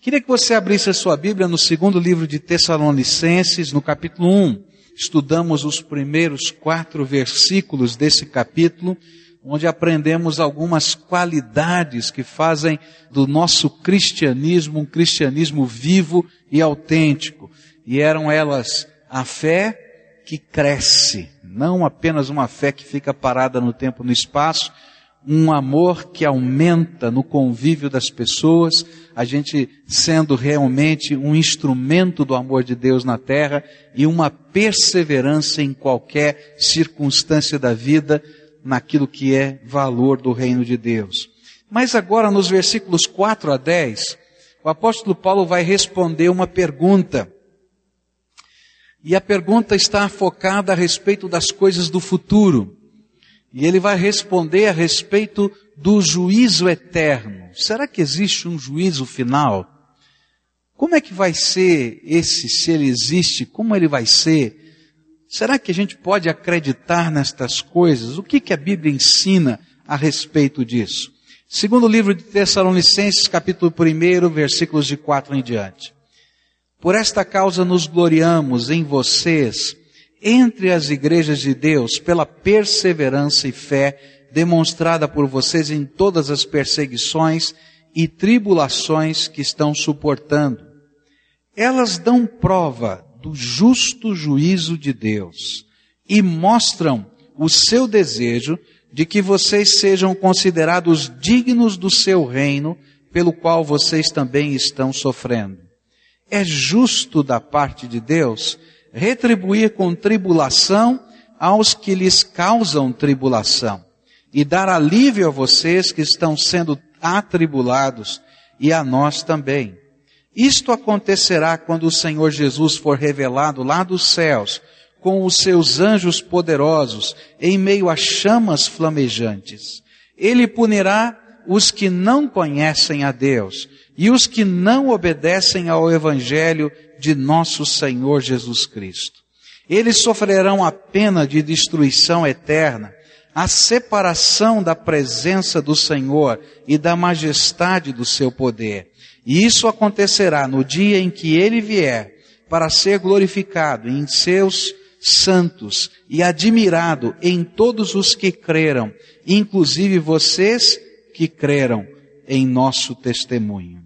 Queria que você abrisse a sua Bíblia no segundo livro de Tessalonicenses, no capítulo 1. Estudamos os primeiros quatro versículos desse capítulo, onde aprendemos algumas qualidades que fazem do nosso cristianismo um cristianismo vivo e autêntico. E eram elas a fé que cresce, não apenas uma fé que fica parada no tempo e no espaço, um amor que aumenta no convívio das pessoas, a gente sendo realmente um instrumento do amor de Deus na terra e uma perseverança em qualquer circunstância da vida naquilo que é valor do reino de Deus. Mas agora nos versículos 4 a 10, o apóstolo Paulo vai responder uma pergunta. E a pergunta está focada a respeito das coisas do futuro. E ele vai responder a respeito do juízo eterno. Será que existe um juízo final? Como é que vai ser esse, se ele existe, como ele vai ser? Será que a gente pode acreditar nestas coisas? O que, que a Bíblia ensina a respeito disso? Segundo o livro de Tessalonicenses, capítulo 1, versículos de 4 em diante. Por esta causa nos gloriamos em vocês, entre as igrejas de Deus pela perseverança e fé demonstrada por vocês em todas as perseguições e tribulações que estão suportando. Elas dão prova do justo juízo de Deus e mostram o seu desejo de que vocês sejam considerados dignos do seu reino, pelo qual vocês também estão sofrendo. É justo da parte de Deus retribuir com tribulação aos que lhes causam tribulação e dar alívio a vocês que estão sendo atribulados e a nós também. Isto acontecerá quando o Senhor Jesus for revelado lá dos céus com os seus anjos poderosos em meio a chamas flamejantes. Ele punirá os que não conhecem a Deus e os que não obedecem ao Evangelho de nosso Senhor Jesus Cristo. Eles sofrerão a pena de destruição eterna, a separação da presença do Senhor e da majestade do seu poder. E isso acontecerá no dia em que ele vier para ser glorificado em seus santos e admirado em todos os que creram, inclusive vocês que creram em nosso testemunho.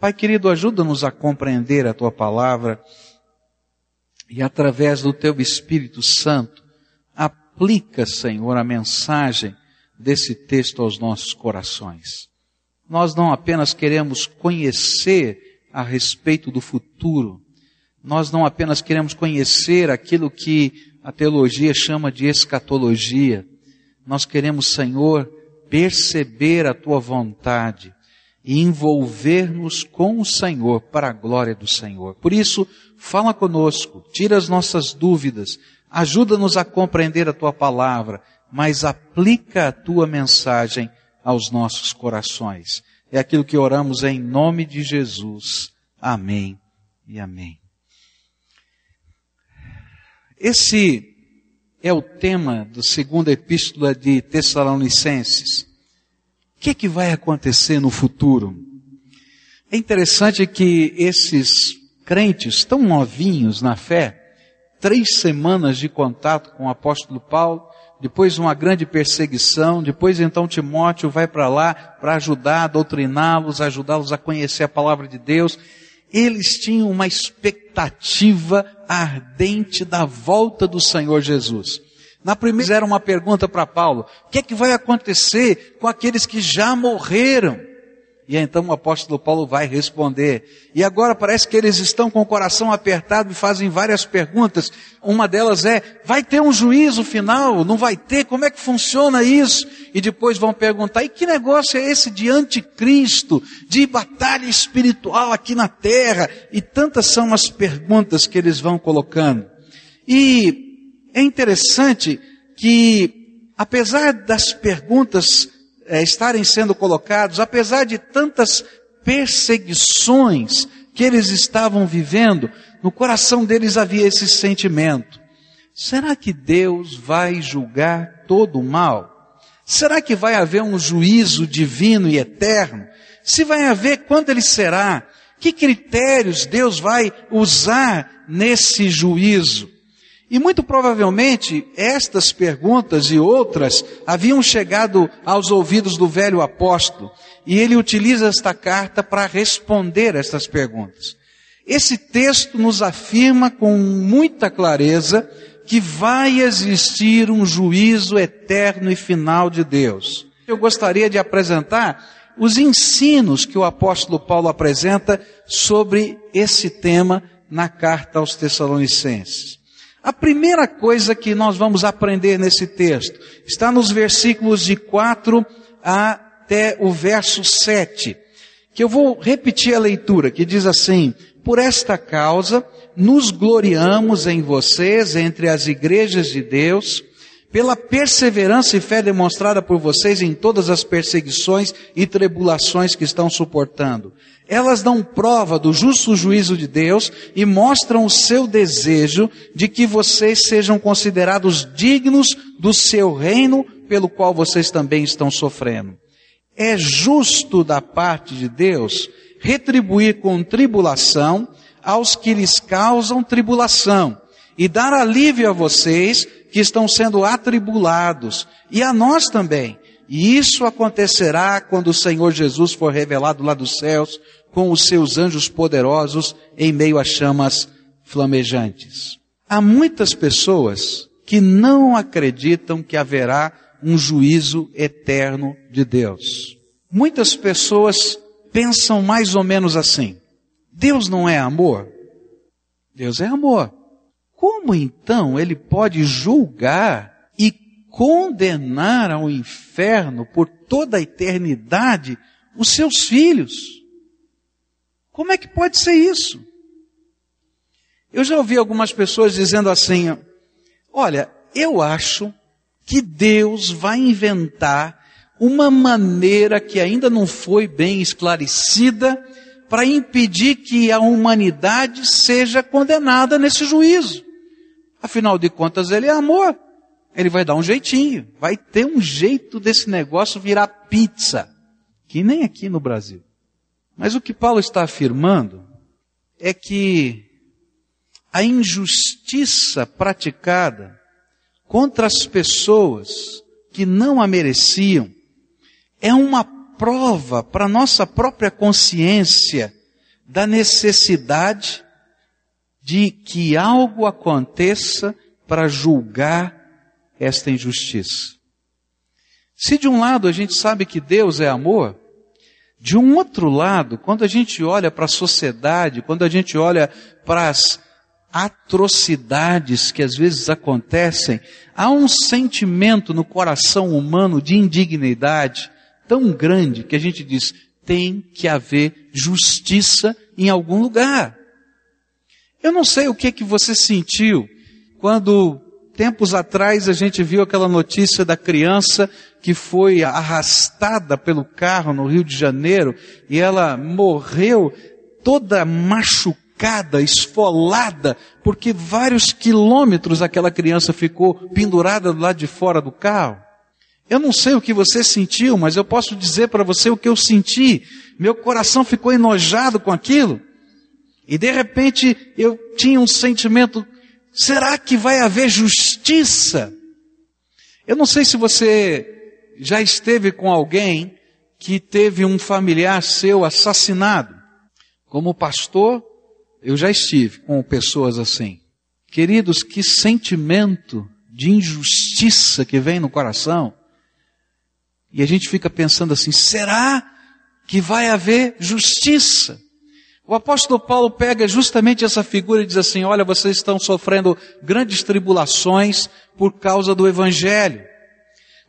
Pai querido, ajuda-nos a compreender a tua palavra e através do teu Espírito Santo, aplica, Senhor, a mensagem desse texto aos nossos corações. Nós não apenas queremos conhecer a respeito do futuro, nós não apenas queremos conhecer aquilo que a teologia chama de escatologia, nós queremos, Senhor, perceber a tua vontade e envolver-nos com o Senhor para a glória do Senhor. Por isso, fala conosco, tira as nossas dúvidas, ajuda-nos a compreender a tua palavra, mas aplica a tua mensagem aos nossos corações. É aquilo que oramos em nome de Jesus. Amém e amém. Esse é o tema da segunda epístola de Tessalonicenses. O que, é que vai acontecer no futuro? É interessante que esses crentes tão novinhos na fé, três semanas de contato com o apóstolo Paulo, depois uma grande perseguição, depois então Timóteo vai para lá para ajudar, doutriná-los, ajudá-los a conhecer a palavra de Deus. Eles tinham uma expectativa ardente da volta do Senhor Jesus. Na primeira era uma pergunta para Paulo: o que é que vai acontecer com aqueles que já morreram? E então o apóstolo Paulo vai responder. E agora parece que eles estão com o coração apertado e fazem várias perguntas. Uma delas é: vai ter um juízo final? Não vai ter? Como é que funciona isso? E depois vão perguntar: e que negócio é esse de anticristo, de batalha espiritual aqui na terra? E tantas são as perguntas que eles vão colocando. E é interessante que, apesar das perguntas é, estarem sendo colocadas, apesar de tantas perseguições que eles estavam vivendo, no coração deles havia esse sentimento. Será que Deus vai julgar todo o mal? Será que vai haver um juízo divino e eterno? Se vai haver, quando ele será? Que critérios Deus vai usar nesse juízo? E muito provavelmente estas perguntas e outras haviam chegado aos ouvidos do velho apóstolo, e ele utiliza esta carta para responder estas perguntas. Esse texto nos afirma com muita clareza que vai existir um juízo eterno e final de Deus. Eu gostaria de apresentar os ensinos que o apóstolo Paulo apresenta sobre esse tema na carta aos Tessalonicenses. A primeira coisa que nós vamos aprender nesse texto está nos versículos de 4 até o verso 7, que eu vou repetir a leitura, que diz assim: Por esta causa nos gloriamos em vocês entre as igrejas de Deus, pela perseverança e fé demonstrada por vocês em todas as perseguições e tribulações que estão suportando. Elas dão prova do justo juízo de Deus e mostram o seu desejo de que vocês sejam considerados dignos do seu reino pelo qual vocês também estão sofrendo. É justo da parte de Deus retribuir com tribulação aos que lhes causam tribulação e dar alívio a vocês que estão sendo atribulados, e a nós também. E isso acontecerá quando o Senhor Jesus for revelado lá dos céus com os seus anjos poderosos em meio a chamas flamejantes. Há muitas pessoas que não acreditam que haverá um juízo eterno de Deus. Muitas pessoas pensam mais ou menos assim: Deus não é amor? Deus é amor. Como então ele pode julgar e condenar ao inferno por toda a eternidade os seus filhos? Como é que pode ser isso? Eu já ouvi algumas pessoas dizendo assim: olha, eu acho que Deus vai inventar uma maneira que ainda não foi bem esclarecida para impedir que a humanidade seja condenada nesse juízo. Afinal de contas, ele é amor. Ele vai dar um jeitinho. Vai ter um jeito desse negócio virar pizza. Que nem aqui no Brasil. Mas o que Paulo está afirmando é que a injustiça praticada contra as pessoas que não a mereciam é uma prova para nossa própria consciência da necessidade de que algo aconteça para julgar esta injustiça. Se de um lado a gente sabe que Deus é amor, de um outro lado, quando a gente olha para a sociedade, quando a gente olha para as atrocidades que às vezes acontecem, há um sentimento no coração humano de indignidade tão grande que a gente diz, tem que haver justiça em algum lugar. Eu não sei o que que você sentiu quando tempos atrás a gente viu aquela notícia da criança que foi arrastada pelo carro no Rio de Janeiro e ela morreu toda machucada, esfolada, porque vários quilômetros aquela criança ficou pendurada do lado de fora do carro. Eu não sei o que você sentiu, mas eu posso dizer para você o que eu senti. Meu coração ficou enojado com aquilo. E de repente eu tinha um sentimento, será que vai haver justiça? Eu não sei se você já esteve com alguém que teve um familiar seu assassinado. Como pastor, eu já estive com pessoas assim. Queridos, que sentimento de injustiça que vem no coração. E a gente fica pensando assim, será que vai haver justiça? O apóstolo Paulo pega justamente essa figura e diz assim: olha, vocês estão sofrendo grandes tribulações por causa do Evangelho.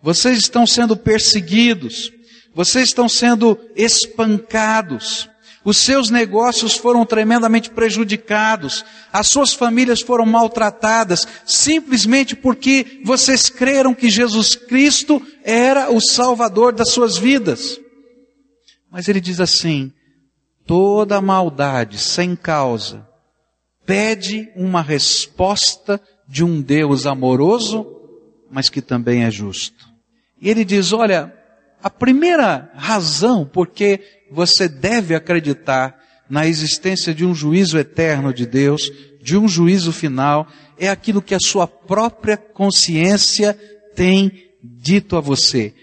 Vocês estão sendo perseguidos. Vocês estão sendo espancados. Os seus negócios foram tremendamente prejudicados. As suas famílias foram maltratadas simplesmente porque vocês creram que Jesus Cristo era o Salvador das suas vidas. Mas ele diz assim: toda maldade sem causa pede uma resposta de um Deus amoroso, mas que também é justo. E ele diz: olha, a primeira razão porque você deve acreditar na existência de um juízo eterno de Deus, de um juízo final, é aquilo que a sua própria consciência tem dito a você.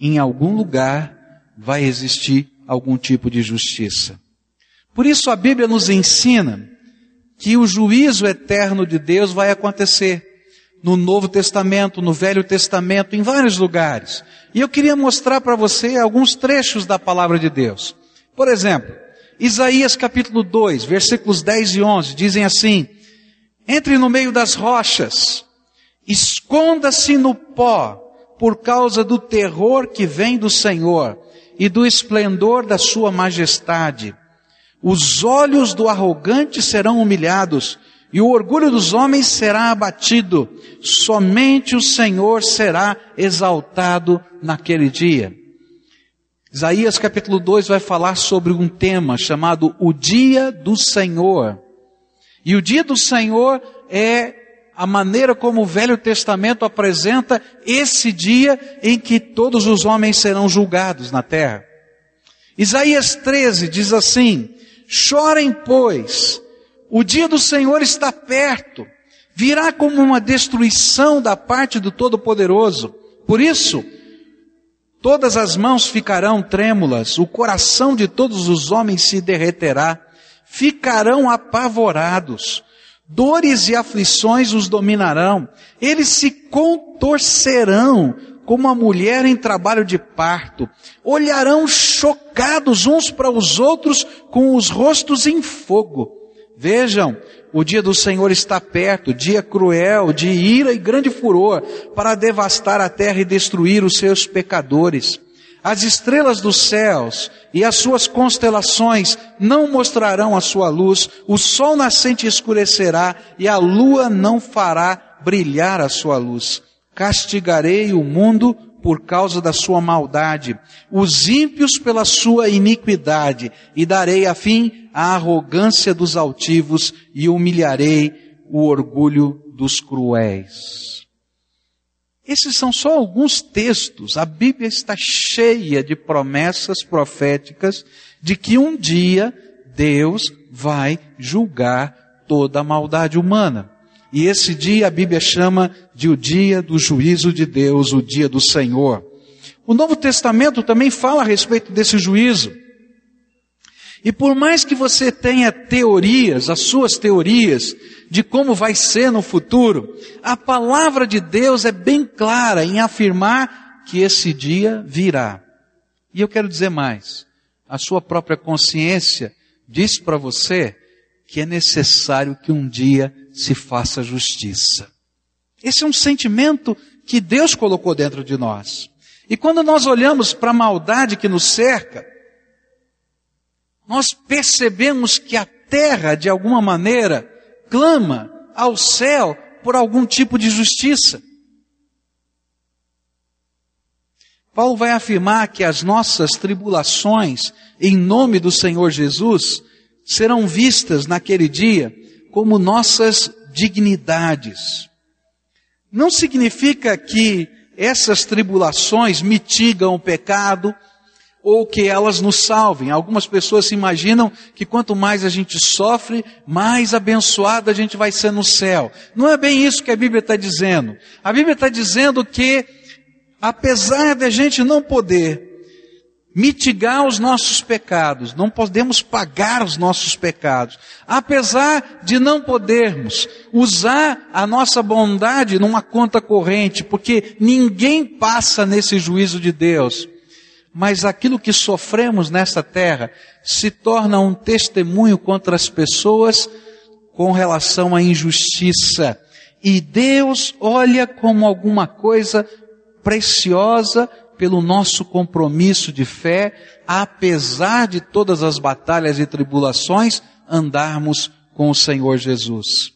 Em algum lugar vai existir algum tipo de justiça. Por isso a Bíblia nos ensina que o juízo eterno de Deus vai acontecer no Novo Testamento, no Velho Testamento, em vários lugares. E eu queria mostrar para você alguns trechos da palavra de Deus. Por exemplo, Isaías capítulo 2, versículos 10 e 11, dizem assim: Entre no meio das rochas, esconda-se no pó, por causa do terror que vem do Senhor e do esplendor da sua majestade. Os olhos do arrogante serão humilhados e o orgulho dos homens será abatido. Somente o Senhor será exaltado naquele dia. Isaías capítulo 2 vai falar sobre um tema chamado o dia do Senhor. E o dia do Senhor é a maneira como o Velho Testamento apresenta esse dia em que todos os homens serão julgados na terra. Isaías 13 diz assim: Chorem, pois, o dia do Senhor está perto, virá como uma destruição da parte do Todo-Poderoso. Por isso, todas as mãos ficarão trêmulas, o coração de todos os homens se derreterá, ficarão apavorados, dores e aflições os dominarão, eles se contorcerão como a mulher em trabalho de parto, olharão chocados uns para os outros com os rostos em fogo. Vejam, o dia do Senhor está perto, dia cruel, de ira e grande furor, para devastar a terra e destruir os seus pecadores. As estrelas dos céus e as suas constelações não mostrarão a sua luz, o sol nascente escurecerá e a lua não fará brilhar a sua luz. Castigarei o mundo por causa da sua maldade, os ímpios pela sua iniquidade, e darei a fim a arrogância dos altivos e humilharei o orgulho dos cruéis. Esses são só alguns textos. A Bíblia está cheia de promessas proféticas de que um dia Deus vai julgar toda a maldade humana. E esse dia a Bíblia chama de o dia do juízo de Deus, o dia do Senhor. O Novo Testamento também fala a respeito desse juízo. E por mais que você tenha teorias, as suas teorias, de como vai ser no futuro, a palavra de Deus é bem clara em afirmar que esse dia virá. E eu quero dizer mais. A sua própria consciência diz para você que é necessário que um dia se faça justiça. Esse é um sentimento que Deus colocou dentro de nós. E quando nós olhamos para a maldade que nos cerca, nós percebemos que a terra, de alguma maneira, clama ao céu por algum tipo de justiça. Paulo vai afirmar que as nossas tribulações, em nome do Senhor Jesus, serão vistas naquele dia como nossas dignidades. Não significa que essas tribulações mitigam o pecado ou que elas nos salvem. Algumas pessoas se imaginam que quanto mais a gente sofre, mais abençoado a gente vai ser no céu. Não é bem isso que a Bíblia está dizendo. A Bíblia está dizendo que, apesar de a gente não poder mitigar os nossos pecados, não podemos pagar os nossos pecados. Apesar de não podermos usar a nossa bondade numa conta corrente, porque ninguém passa nesse juízo de Deus. Mas aquilo que sofremos nesta terra se torna um testemunho contra as pessoas com relação à injustiça. E Deus olha como alguma coisa preciosa pelo nosso compromisso de fé, apesar de todas as batalhas e tribulações, andarmos com o Senhor Jesus.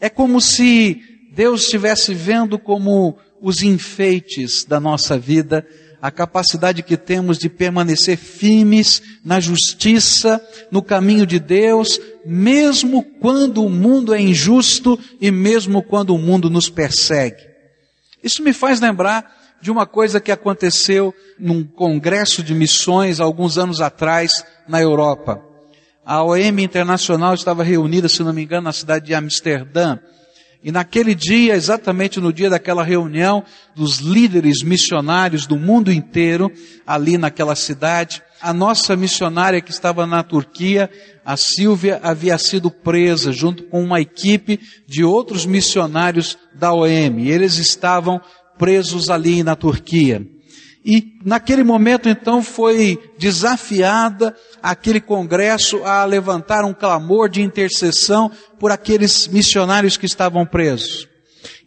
É como se Deus estivesse vendo como os enfeites da nossa vida, a capacidade que temos de permanecer firmes na justiça, no caminho de Deus, mesmo quando o mundo é injusto e mesmo quando o mundo nos persegue. Isso me faz lembrar de uma coisa que aconteceu num congresso de missões alguns anos atrás na Europa. A OM Internacional estava reunida, se não me engano, na cidade de Amsterdã. E naquele dia, exatamente no dia daquela reunião dos líderes missionários do mundo inteiro, ali naquela cidade, a nossa missionária que estava na Turquia, a Silvia, havia sido presa junto com uma equipe de outros missionários da OM. Eles estavam presos ali na Turquia. E naquele momento então foi desafiada aquele congresso a levantar um clamor de intercessão por aqueles missionários que estavam presos.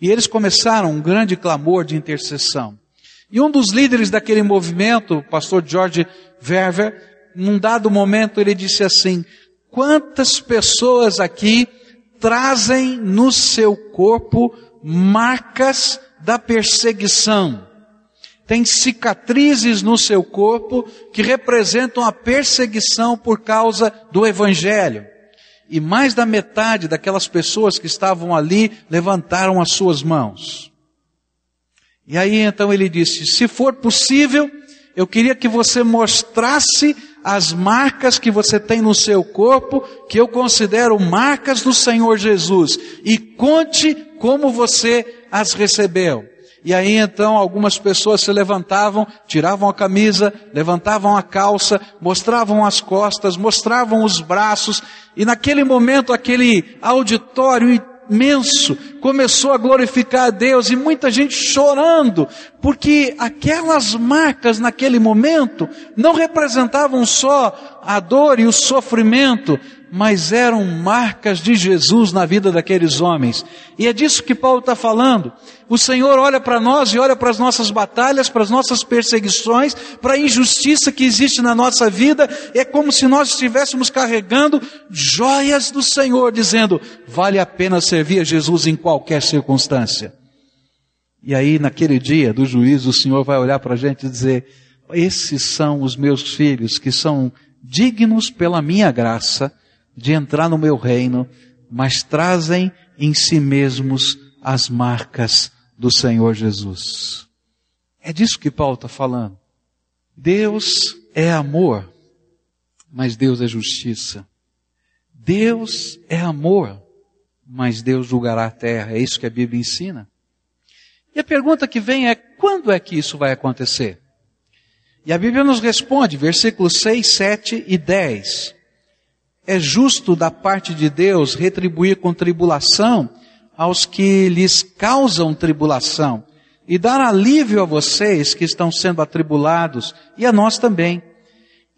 E eles começaram um grande clamor de intercessão. E um dos líderes daquele movimento, o pastor George Verver, num dado momento ele disse assim: quantas pessoas aqui trazem no seu corpo marcas da perseguição? tem cicatrizes no seu corpo que representam a perseguição por causa do Evangelho. E mais da metade daquelas pessoas que estavam ali levantaram as suas mãos. E aí então ele disse: se for possível, eu queria que você mostrasse as marcas que você tem no seu corpo, que eu considero marcas do Senhor Jesus, e conte como você as recebeu. E aí então algumas pessoas se levantavam, tiravam a camisa, levantavam a calça, mostravam as costas, mostravam os braços, e naquele momento aquele auditório imenso começou a glorificar a Deus e muita gente chorando, porque aquelas marcas naquele momento não representavam só a dor e o sofrimento, mas eram marcas de Jesus na vida daqueles homens. E é disso que Paulo está falando. O Senhor olha para nós e olha para as nossas batalhas, para as nossas perseguições, para a injustiça que existe na nossa vida. É como se nós estivéssemos carregando joias do Senhor, dizendo: vale a pena servir a Jesus em qualquer circunstância. E aí, naquele dia do juízo, o Senhor vai olhar para a gente e dizer: esses são os meus filhos que são dignos pela minha graça de entrar no meu reino, mas trazem em si mesmos as marcas do Senhor Jesus. É disso que Paulo está falando. Deus é amor, mas Deus é justiça. Deus é amor, mas Deus julgará a terra. É isso que a Bíblia ensina. E a pergunta que vem é: quando é que isso vai acontecer? E a Bíblia nos responde, versículos 6, 7 e 10. É justo da parte de Deus retribuir com tribulação aos que lhes causam tribulação e dar alívio a vocês que estão sendo atribulados e a nós também.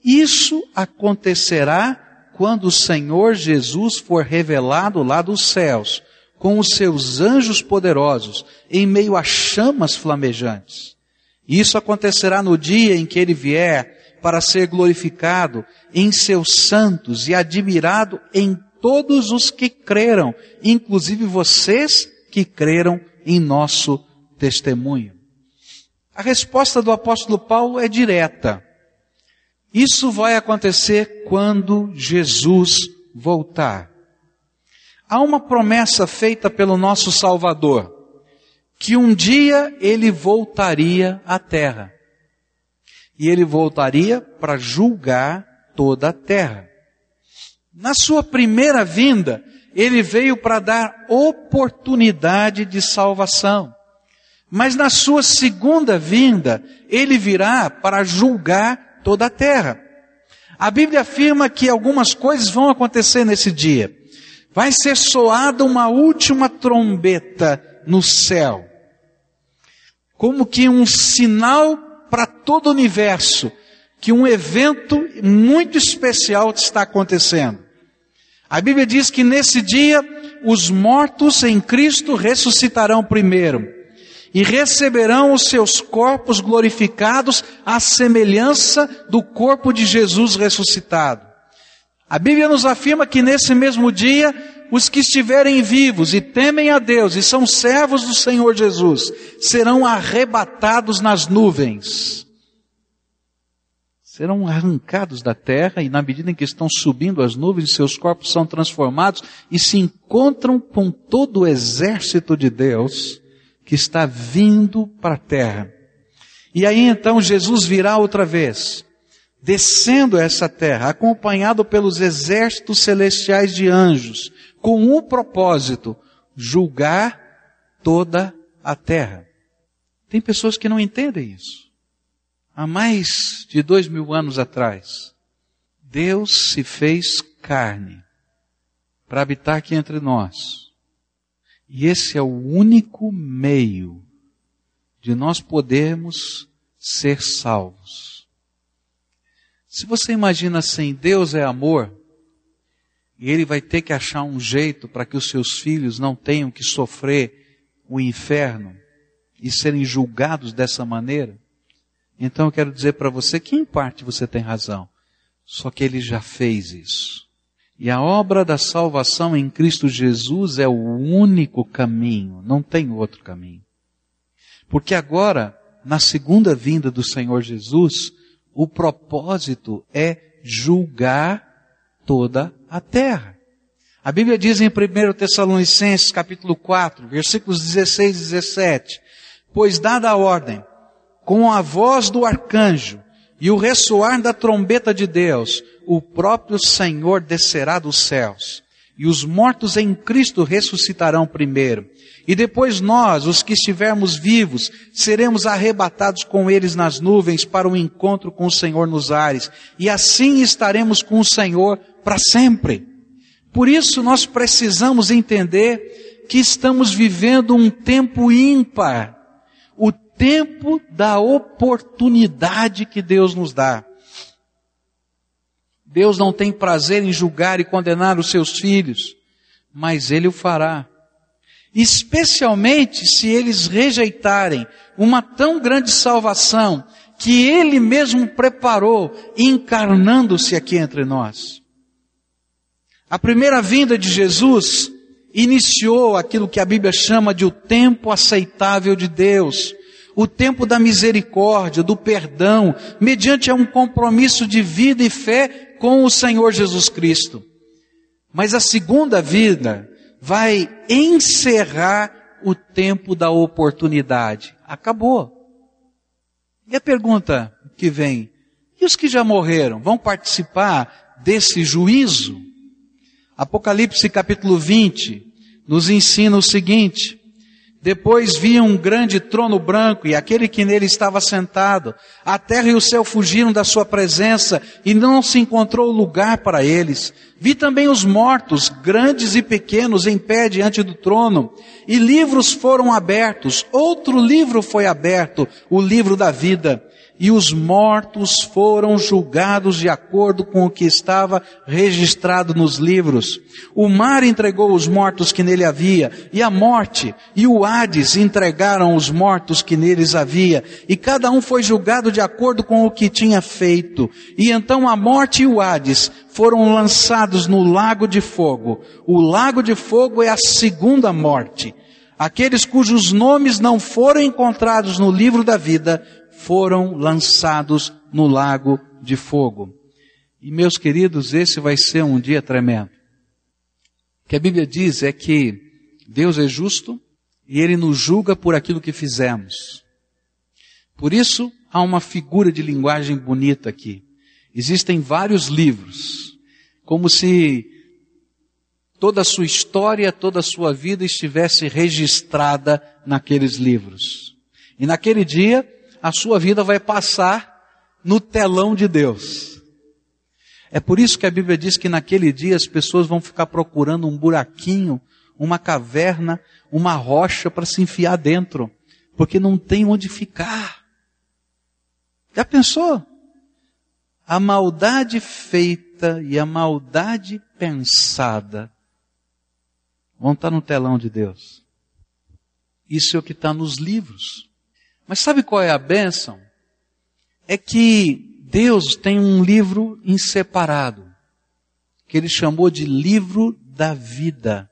Isso acontecerá quando o Senhor Jesus for revelado lá dos céus, com os seus anjos poderosos, em meio a chamas flamejantes. Isso acontecerá no dia em que ele vier para ser glorificado em seus santos e admirado em todos os que creram, inclusive vocês que creram em nosso testemunho. A resposta do apóstolo Paulo é direta. Isso vai acontecer quando Jesus voltar. Há uma promessa feita pelo nosso Salvador, que um dia ele voltaria à terra e ele voltaria para julgar toda a terra. Na sua primeira vinda, ele veio para dar oportunidade de salvação. Mas na sua segunda vinda, ele virá para julgar toda a terra. A Bíblia afirma que algumas coisas vão acontecer nesse dia. Vai ser soada uma última trombeta no céu. Como que um sinal para todo o universo que um evento muito especial está acontecendo. A Bíblia diz que nesse dia os mortos em Cristo ressuscitarão primeiro e receberão os seus corpos glorificados à semelhança do corpo de Jesus ressuscitado. A Bíblia nos afirma que nesse mesmo dia os que estiverem vivos e temem a Deus e são servos do Senhor Jesus serão arrebatados nas nuvens. Serão arrancados da terra e na medida em que estão subindo as nuvens, seus corpos são transformados e se encontram com todo o exército de Deus que está vindo para a terra. E aí então Jesus virá outra vez descendo essa terra, acompanhado pelos exércitos celestiais de anjos, com um propósito, julgar toda a terra. Tem pessoas que não entendem isso. Há mais de dois mil anos atrás, Deus se fez carne para habitar aqui entre nós. E esse é o único meio de nós podermos ser salvos. Se você imagina assim, Deus é amor, e Ele vai ter que achar um jeito para que os seus filhos não tenham que sofrer o inferno e serem julgados dessa maneira, então eu quero dizer para você que em parte você tem razão. Só que Ele já fez isso. E a obra da salvação em Cristo Jesus é o único caminho, não tem outro caminho. Porque agora, na segunda vinda do Senhor Jesus, o propósito é julgar toda a terra. A Bíblia diz em 1 Tessalonicenses capítulo 4, versículos 16 e 17, pois dada a ordem, com a voz do arcanjo e o ressoar da trombeta de Deus, o próprio Senhor descerá dos céus, e os mortos em Cristo ressuscitarão primeiro. E depois nós, os que estivermos vivos, seremos arrebatados com eles nas nuvens para o encontro com o Senhor nos ares. E assim estaremos com o Senhor para sempre. Por isso nós precisamos entender que estamos vivendo um tempo ímpar. O tempo da oportunidade que Deus nos dá. Deus não tem prazer em julgar e condenar os seus filhos, mas Ele o fará especialmente se eles rejeitarem uma tão grande salvação que Ele mesmo preparou, encarnando-se aqui entre nós. A primeira vinda de Jesus iniciou aquilo que a Bíblia chama de o tempo aceitável de Deus, o tempo da misericórdia, do perdão, mediante um compromisso de vida e fé com o Senhor Jesus Cristo. Mas a segunda vida vai encerrar o tempo da oportunidade. Acabou. E a pergunta que vem: e os que já morreram vão participar desse juízo? Apocalipse capítulo 20 nos ensina o seguinte: depois vi um grande trono branco e aquele que nele estava sentado. A terra e o céu fugiram da sua presença e não se encontrou lugar para eles. Vi também os mortos, grandes e pequenos, em pé diante do trono. E livros foram abertos. Outro livro foi aberto, o livro da vida e os mortos foram julgados de acordo com o que estava registrado nos livros. O mar entregou os mortos que nele havia, e a morte e o Hades entregaram os mortos que neles havia, e cada um foi julgado de acordo com o que tinha feito. E então a morte e o Hades foram lançados no lago de fogo. O lago de fogo é a segunda morte. Aqueles cujos nomes não foram encontrados no livro da vida foram lançados no lago de fogo. E meus queridos, esse vai ser um dia tremendo. O que a Bíblia diz é que Deus é justo e Ele nos julga por aquilo que fizemos. Por isso, há uma figura de linguagem bonita aqui. Existem vários livros, como se toda a sua história, toda a sua vida estivesse registrada naqueles livros. E naquele dia, a sua vida vai passar no telão de Deus. É por isso que a Bíblia diz que naquele dia as pessoas vão ficar procurando um buraquinho, uma caverna, uma rocha para se enfiar dentro, porque não tem onde ficar. Já pensou? A maldade feita e a maldade pensada vão estar no telão de Deus. Isso é o que está nos livros. Mas sabe qual é a bênção? É que Deus tem um livro inseparado, que ele chamou de livro da vida.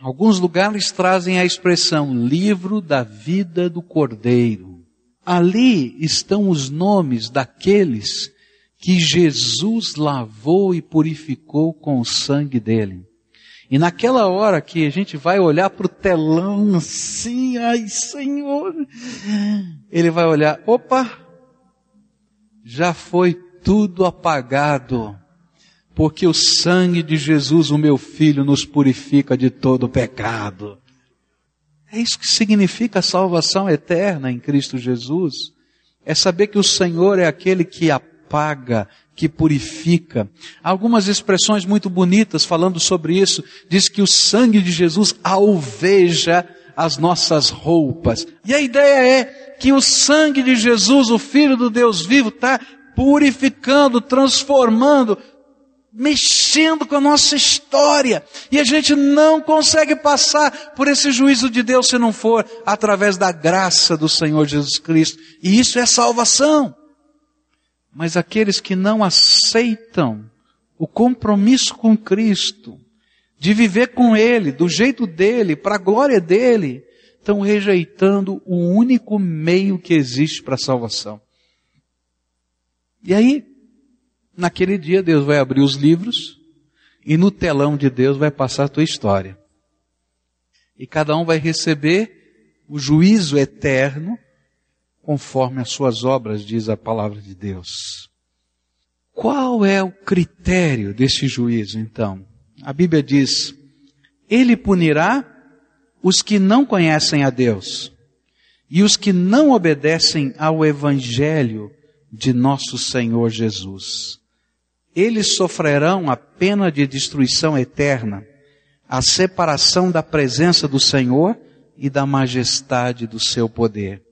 Alguns lugares trazem a expressão livro da vida do Cordeiro. Ali estão os nomes daqueles que Jesus lavou e purificou com o sangue dele. E naquela hora que a gente vai olhar para o telão assim, ai Senhor, ele vai olhar, opa, já foi tudo apagado, porque o sangue de Jesus, o meu filho, nos purifica de todo pecado. É isso que significa a salvação eterna em Cristo Jesus. É saber que o Senhor é aquele que apaga, que purifica. Algumas expressões muito bonitas falando sobre isso. Diz que o sangue de Jesus alveja as nossas roupas. E a ideia é que o sangue de Jesus, o Filho do Deus vivo, está purificando, transformando, mexendo com a nossa história. E a gente não consegue passar por esse juízo de Deus se não for através da graça do Senhor Jesus Cristo. E isso é salvação. Mas aqueles que não aceitam o compromisso com Cristo, de viver com Ele, do jeito dele, para a glória dele, estão rejeitando o único meio que existe para a salvação. E aí, naquele dia, Deus vai abrir os livros e no telão de Deus vai passar a tua história. E cada um vai receber o juízo eterno conforme as suas obras, diz a palavra de Deus. Qual é o critério desse juízo, então? A Bíblia diz: Ele punirá os que não conhecem a Deus e os que não obedecem ao Evangelho de nosso Senhor Jesus. Eles sofrerão a pena de destruição eterna, a separação da presença do Senhor e da majestade do seu poder.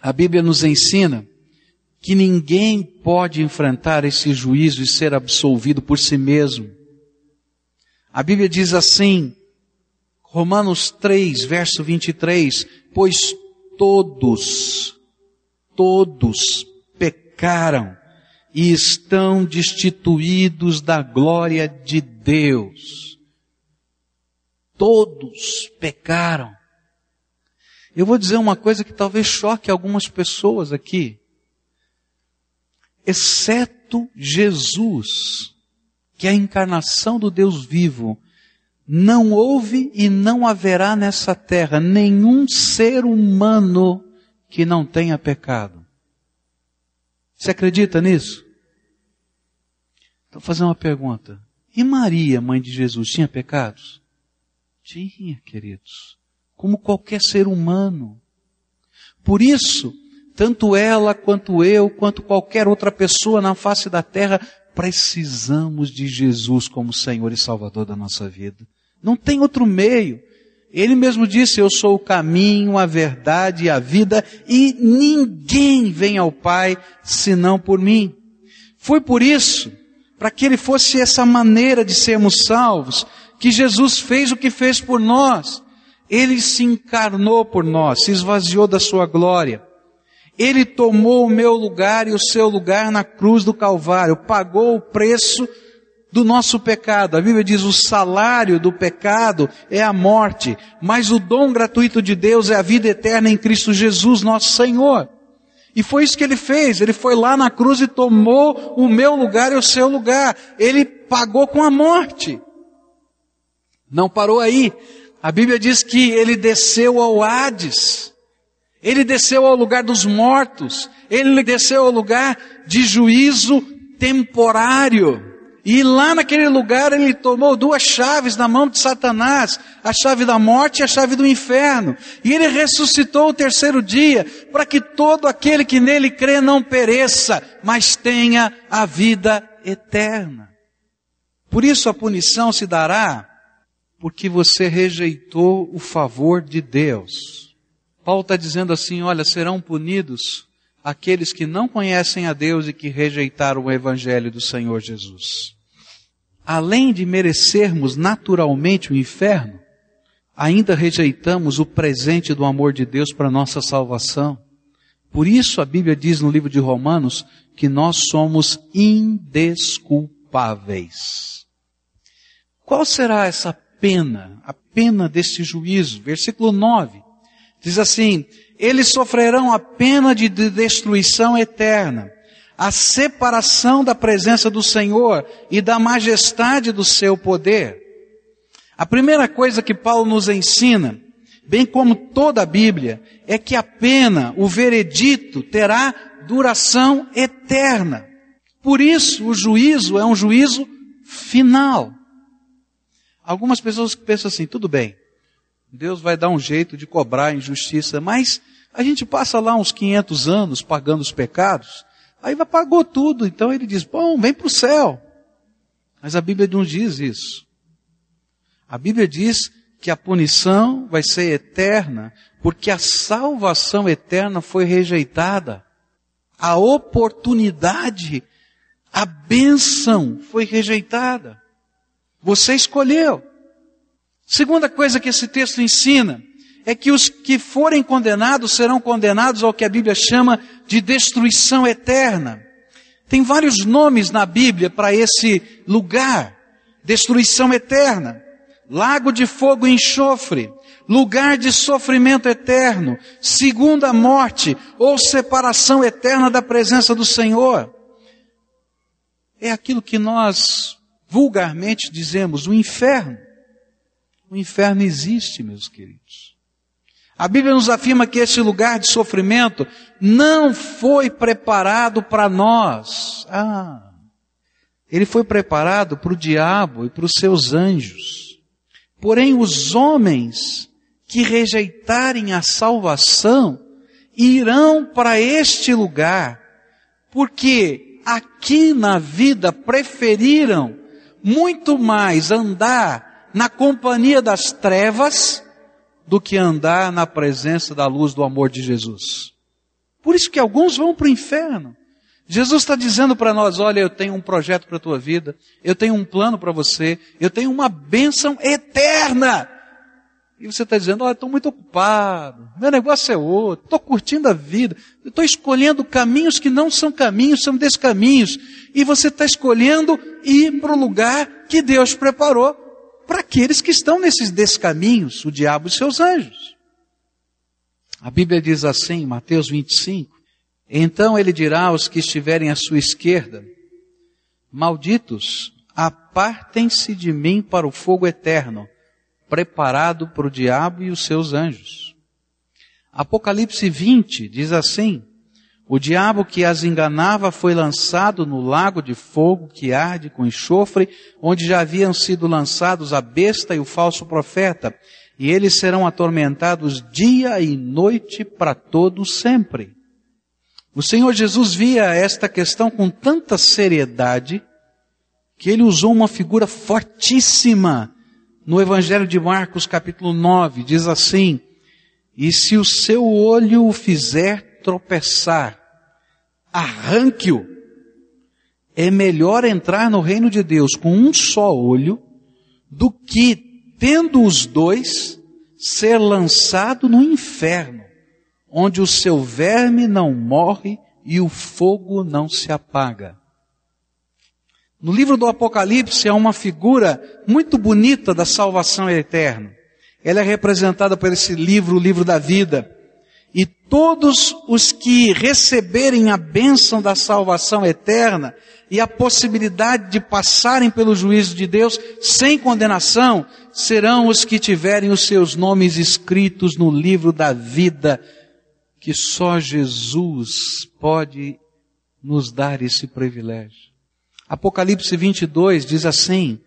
A Bíblia nos ensina que ninguém pode enfrentar esse juízo e ser absolvido por si mesmo. A Bíblia diz assim, Romanos 3, verso 23, pois todos, todos pecaram e estão destituídos da glória de Deus. Todos pecaram. Eu vou dizer uma coisa que talvez choque algumas pessoas aqui. Exceto Jesus, que é a encarnação do Deus vivo, não houve e não haverá nessa terra nenhum ser humano que não tenha pecado. Você acredita nisso? Então, vou fazer uma pergunta. E Maria, mãe de Jesus, tinha pecados? Tinha, queridos como qualquer ser humano. Por isso, tanto ela quanto eu, quanto qualquer outra pessoa na face da terra, precisamos de Jesus como Senhor e Salvador da nossa vida. Não tem outro meio. Ele mesmo disse, eu sou o caminho, a verdade e a vida, e ninguém vem ao Pai senão por mim. Foi por isso, para que ele fosse essa maneira de sermos salvos, que Jesus fez o que fez por nós. Ele se encarnou por nós, se esvaziou da sua glória. Ele tomou o meu lugar e o seu lugar na cruz do Calvário, pagou o preço do nosso pecado. A Bíblia diz: o salário do pecado é a morte, mas o dom gratuito de Deus é a vida eterna em Cristo Jesus, nosso Senhor. E foi isso que ele fez. Ele foi lá na cruz e tomou o meu lugar e o seu lugar. Ele pagou com a morte. Não parou aí. A Bíblia diz que ele desceu ao Hades. Ele desceu ao lugar dos mortos. Ele desceu ao lugar de juízo temporário. E lá naquele lugar ele tomou duas chaves na mão de Satanás, a chave da morte e a chave do inferno. E ele ressuscitou o terceiro dia, para que todo aquele que nele crê não pereça, mas tenha a vida eterna. Por isso a punição se dará porque você rejeitou o favor de Deus. Paulo está dizendo assim: olha, serão punidos aqueles que não conhecem a Deus e que rejeitaram o Evangelho do Senhor Jesus. Além de merecermos naturalmente o inferno, ainda rejeitamos o presente do amor de Deus para nossa salvação. Por isso a Bíblia diz no livro de Romanos que nós somos indesculpáveis. Qual será essa pena, a pena deste juízo. Versículo 9 diz assim: Eles sofrerão a pena de destruição eterna, a separação da presença do Senhor e da majestade do seu poder. A primeira coisa que Paulo nos ensina, bem como toda a Bíblia, é que a pena, o veredito, terá duração eterna. Por isso, o juízo é um juízo final. Algumas pessoas pensam assim, tudo bem, Deus vai dar um jeito de cobrar a injustiça, mas a gente passa lá uns 500 anos pagando os pecados, aí vai pagou tudo, então ele diz, bom, vem para o céu. Mas a Bíblia não diz isso. A Bíblia diz que a punição vai ser eterna, porque a salvação eterna foi rejeitada. A oportunidade, a bênção foi rejeitada. Você escolheu. Segunda coisa que esse texto ensina é que os que forem condenados serão condenados ao que a Bíblia chama de destruição eterna. Tem vários nomes na Bíblia para esse lugar. Destruição eterna, lago de fogo e enxofre, lugar de sofrimento eterno, segunda morte ou separação eterna da presença do Senhor. É aquilo que nós vulgarmente dizemos, o inferno. O inferno existe, meus queridos. A Bíblia nos afirma que esse lugar de sofrimento não foi preparado para nós. Ah, ele foi preparado para o diabo e para os seus anjos. Porém, os homens que rejeitarem a salvação irão para este lugar, porque aqui na vida preferiram muito mais andar na companhia das trevas do que andar na presença da luz do amor de Jesus. Por isso que alguns vão para o inferno. Jesus está dizendo para nós, olha, eu tenho um projeto para a tua vida, eu tenho um plano para você, eu tenho uma bênção eterna. E você está dizendo, olha, estou muito ocupado, meu negócio é outro, estou curtindo a vida, estou escolhendo caminhos que não são caminhos, são descaminhos. E você está escolhendo ir para o lugar que Deus preparou para aqueles que estão nesses descaminhos, o diabo e seus anjos. A Bíblia diz assim, Mateus 25, então ele dirá aos que estiverem à sua esquerda, malditos, apartem-se de mim para o fogo eterno, preparado para o diabo e os seus anjos. Apocalipse 20 diz assim, o diabo que as enganava foi lançado no lago de fogo que arde com enxofre, onde já haviam sido lançados a besta e o falso profeta, e eles serão atormentados dia e noite para todo sempre. O Senhor Jesus via esta questão com tanta seriedade que ele usou uma figura fortíssima no Evangelho de Marcos, capítulo 9, diz assim: E se o seu olho o fizer tropeçar, arranque-o. É melhor entrar no reino de Deus com um só olho do que, tendo os dois, ser lançado no inferno, onde o seu verme não morre e o fogo não se apaga. No livro do Apocalipse há uma figura muito bonita da salvação eterna. Ela é representada por esse livro, o livro da vida. E todos os que receberem a bênção da salvação eterna e a possibilidade de passarem pelo juízo de Deus sem condenação, serão os que tiverem os seus nomes escritos no livro da vida, que só Jesus pode nos dar esse privilégio. Apocalipse 22 diz assim: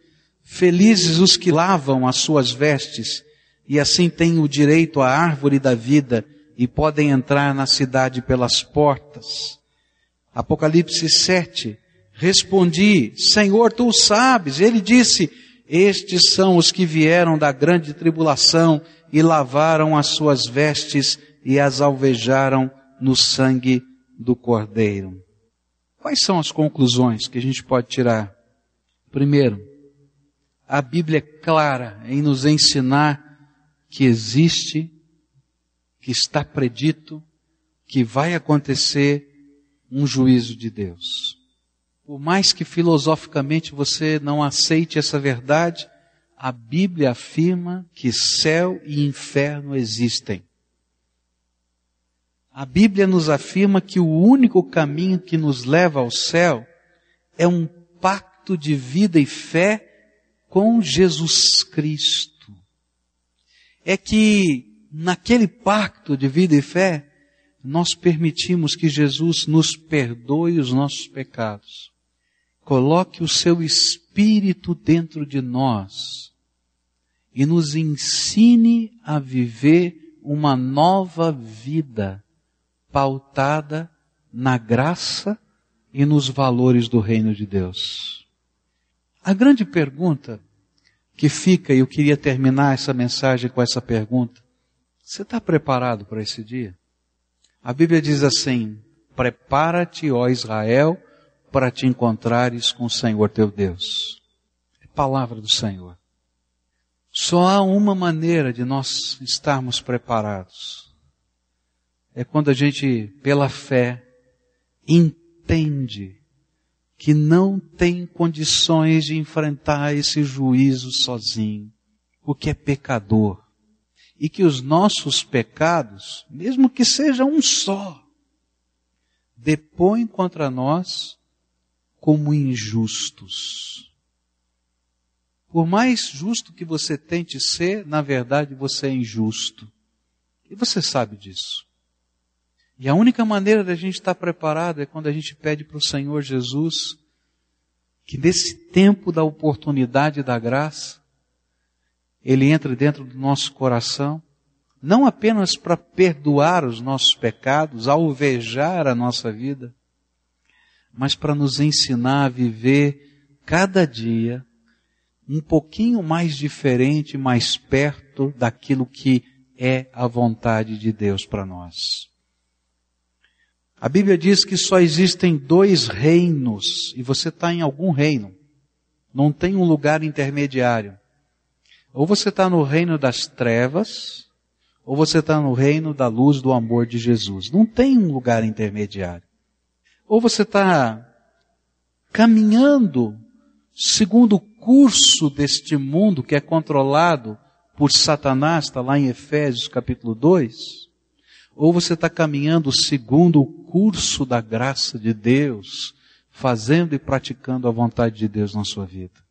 Felizes os que lavam as suas vestes, e assim têm o direito à árvore da vida e podem entrar na cidade pelas portas. Apocalipse 7. Respondi, Senhor, tu sabes. Ele disse, estes são os que vieram da grande tribulação e lavaram as suas vestes e as alvejaram no sangue do Cordeiro. Quais são as conclusões que a gente pode tirar? Primeiro, a Bíblia é clara em nos ensinar que existe, que está predito, que vai acontecer um juízo de Deus. Por mais que filosoficamente você não aceite essa verdade, a Bíblia afirma que céu e inferno existem. A Bíblia nos afirma que o único caminho que nos leva ao céu é um pacto de vida e fé com Jesus Cristo. É que naquele pacto de vida e fé, nós permitimos que Jesus nos perdoe os nossos pecados, coloque o seu Espírito dentro de nós e nos ensine a viver uma nova vida pautada na graça e nos valores do reino de Deus. A grande pergunta que fica, e eu queria terminar essa mensagem com essa pergunta: você está preparado para esse dia? A Bíblia diz assim: Prepara-te, ó Israel, para te encontrares com o Senhor teu Deus. É palavra do Senhor. Só há uma maneira de nós estarmos preparados. É quando a gente, pela fé, entende que não tem condições de enfrentar esse juízo sozinho, porque é pecador e que os nossos pecados, mesmo que seja um só, depõem contra nós como injustos. Por mais justo que você tente ser, na verdade você é injusto. E você sabe disso. E a única maneira da gente estar preparado é quando a gente pede para o Senhor Jesus que nesse tempo da oportunidade da graça, ele entra dentro do nosso coração, não apenas para perdoar os nossos pecados, alvejar a nossa vida, mas para nos ensinar a viver cada dia um pouquinho mais diferente, mais perto daquilo que é a vontade de Deus para nós. A Bíblia diz que só existem dois reinos, e você está em algum reino. Não tem um lugar intermediário. Ou você está no reino das trevas, ou você está no reino da luz do amor de Jesus. Não tem um lugar intermediário. Ou você está caminhando segundo o curso deste mundo que é controlado por Satanás, está lá em Efésios capítulo 2, ou você está caminhando segundo o curso da graça de Deus, fazendo e praticando a vontade de Deus na sua vida.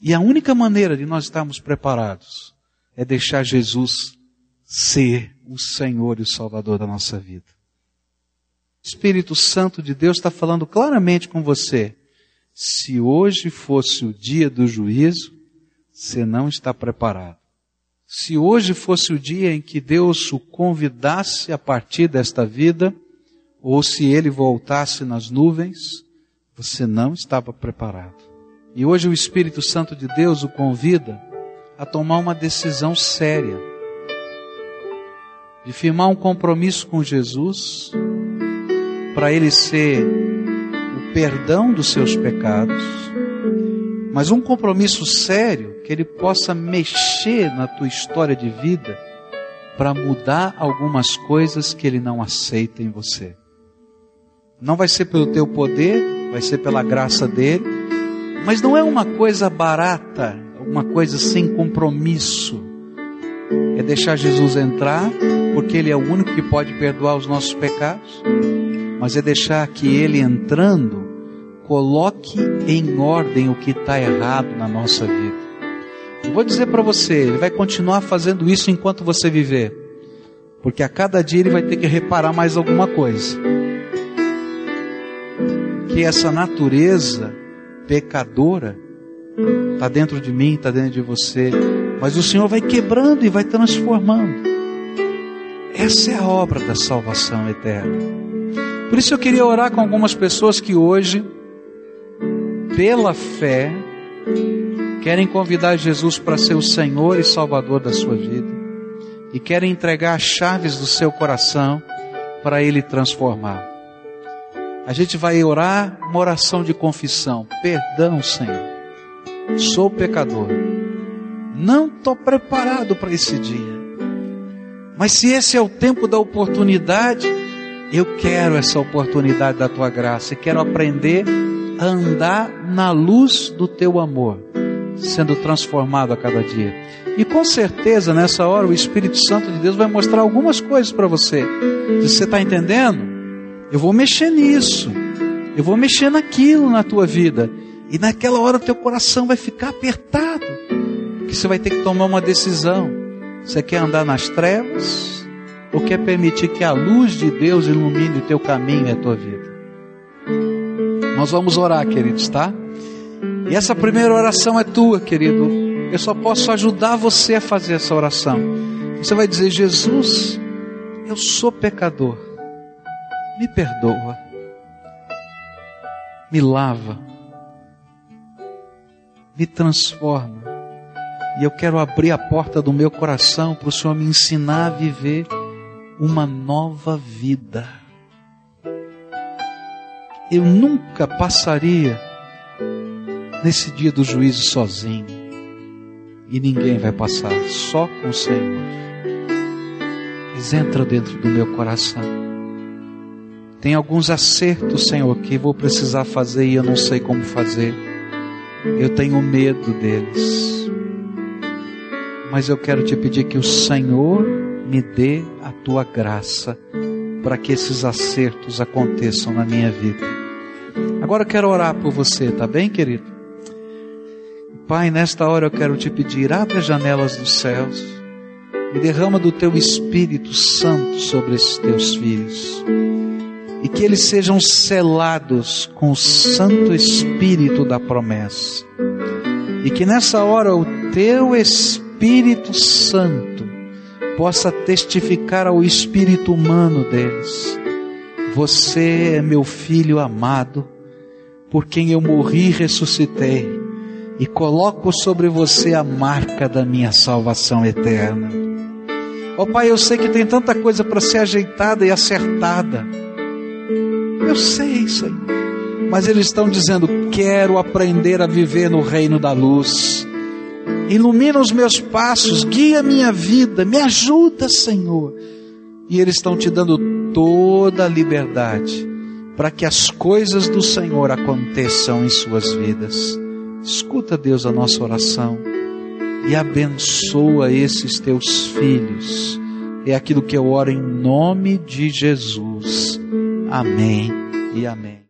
E a única maneira de nós estarmos preparados é deixar Jesus ser o Senhor e o Salvador da nossa vida. O Espírito Santo de Deus está falando claramente com você. Se hoje fosse o dia do juízo, você não está preparado. Se hoje fosse o dia em que Deus o convidasse a partir desta vida, ou se ele voltasse nas nuvens, você não estava preparado. E hoje o Espírito Santo de Deus o convida a tomar uma decisão séria, de firmar um compromisso com Jesus, para ele ser o perdão dos seus pecados, mas um compromisso sério que ele possa mexer na tua história de vida para mudar algumas coisas que ele não aceita em você. Não vai ser pelo teu poder, vai ser pela graça dele mas não é uma coisa barata, uma coisa sem compromisso. É deixar Jesus entrar, porque Ele é o único que pode perdoar os nossos pecados, mas é deixar que Ele entrando, coloque em ordem o que está errado na nossa vida. Eu vou dizer para você, Ele vai continuar fazendo isso enquanto você viver, porque a cada dia Ele vai ter que reparar mais alguma coisa. Que essa natureza pecadora está dentro de mim, está dentro de você, mas o Senhor vai quebrando e vai transformando. Essa é a obra da salvação eterna. Por isso eu queria orar com algumas pessoas que hoje, pela fé, querem convidar Jesus para ser o Senhor e Salvador da sua vida e querem entregar as chaves do seu coração para Ele transformar. A gente vai orar uma oração de confissão. Perdão, Senhor. Sou pecador. Não estou preparado para esse dia. Mas se esse é o tempo da oportunidade, eu quero essa oportunidade da tua graça e quero aprender a andar na luz do teu amor, sendo transformado a cada dia. E com certeza nessa hora o Espírito Santo de Deus vai mostrar algumas coisas para você. Você está entendendo? Eu vou mexer nisso. Eu vou mexer naquilo na tua vida. E naquela hora teu coração vai ficar apertado. Porque você vai ter que tomar uma decisão. Você quer andar nas trevas ou quer permitir que a luz de Deus ilumine o teu caminho e a tua vida? Nós vamos orar, queridos, tá? E essa primeira oração é tua, querido. Eu só posso ajudar você a fazer essa oração. Você vai dizer: Jesus, eu sou pecador, me perdoa, me lava, me transforma. E eu quero abrir a porta do meu coração para o Senhor me ensinar a viver uma nova vida. Eu nunca passaria nesse dia do juízo sozinho. E ninguém vai passar, só com o Senhor. Mas entra dentro do meu coração. Tem alguns acertos, Senhor, que vou precisar fazer e eu não sei como fazer. Eu tenho medo deles. Mas eu quero te pedir que o Senhor me dê a tua graça para que esses acertos aconteçam na minha vida. Agora eu quero orar por você, tá bem, querido? Pai, nesta hora eu quero te pedir, abre as janelas dos céus e derrama do teu Espírito Santo sobre esses teus filhos. E que eles sejam selados com o Santo Espírito da promessa. E que nessa hora o teu Espírito Santo possa testificar ao espírito humano deles: Você é meu filho amado, por quem eu morri e ressuscitei, e coloco sobre você a marca da minha salvação eterna. Ó oh, Pai, eu sei que tem tanta coisa para ser ajeitada e acertada. Eu sei, Senhor. Mas eles estão dizendo: quero aprender a viver no reino da luz ilumina os meus passos, guia minha vida, me ajuda, Senhor. E eles estão te dando toda a liberdade para que as coisas do Senhor aconteçam em suas vidas. Escuta, Deus, a nossa oração e abençoa esses teus filhos. É aquilo que eu oro em nome de Jesus. Amém e amém.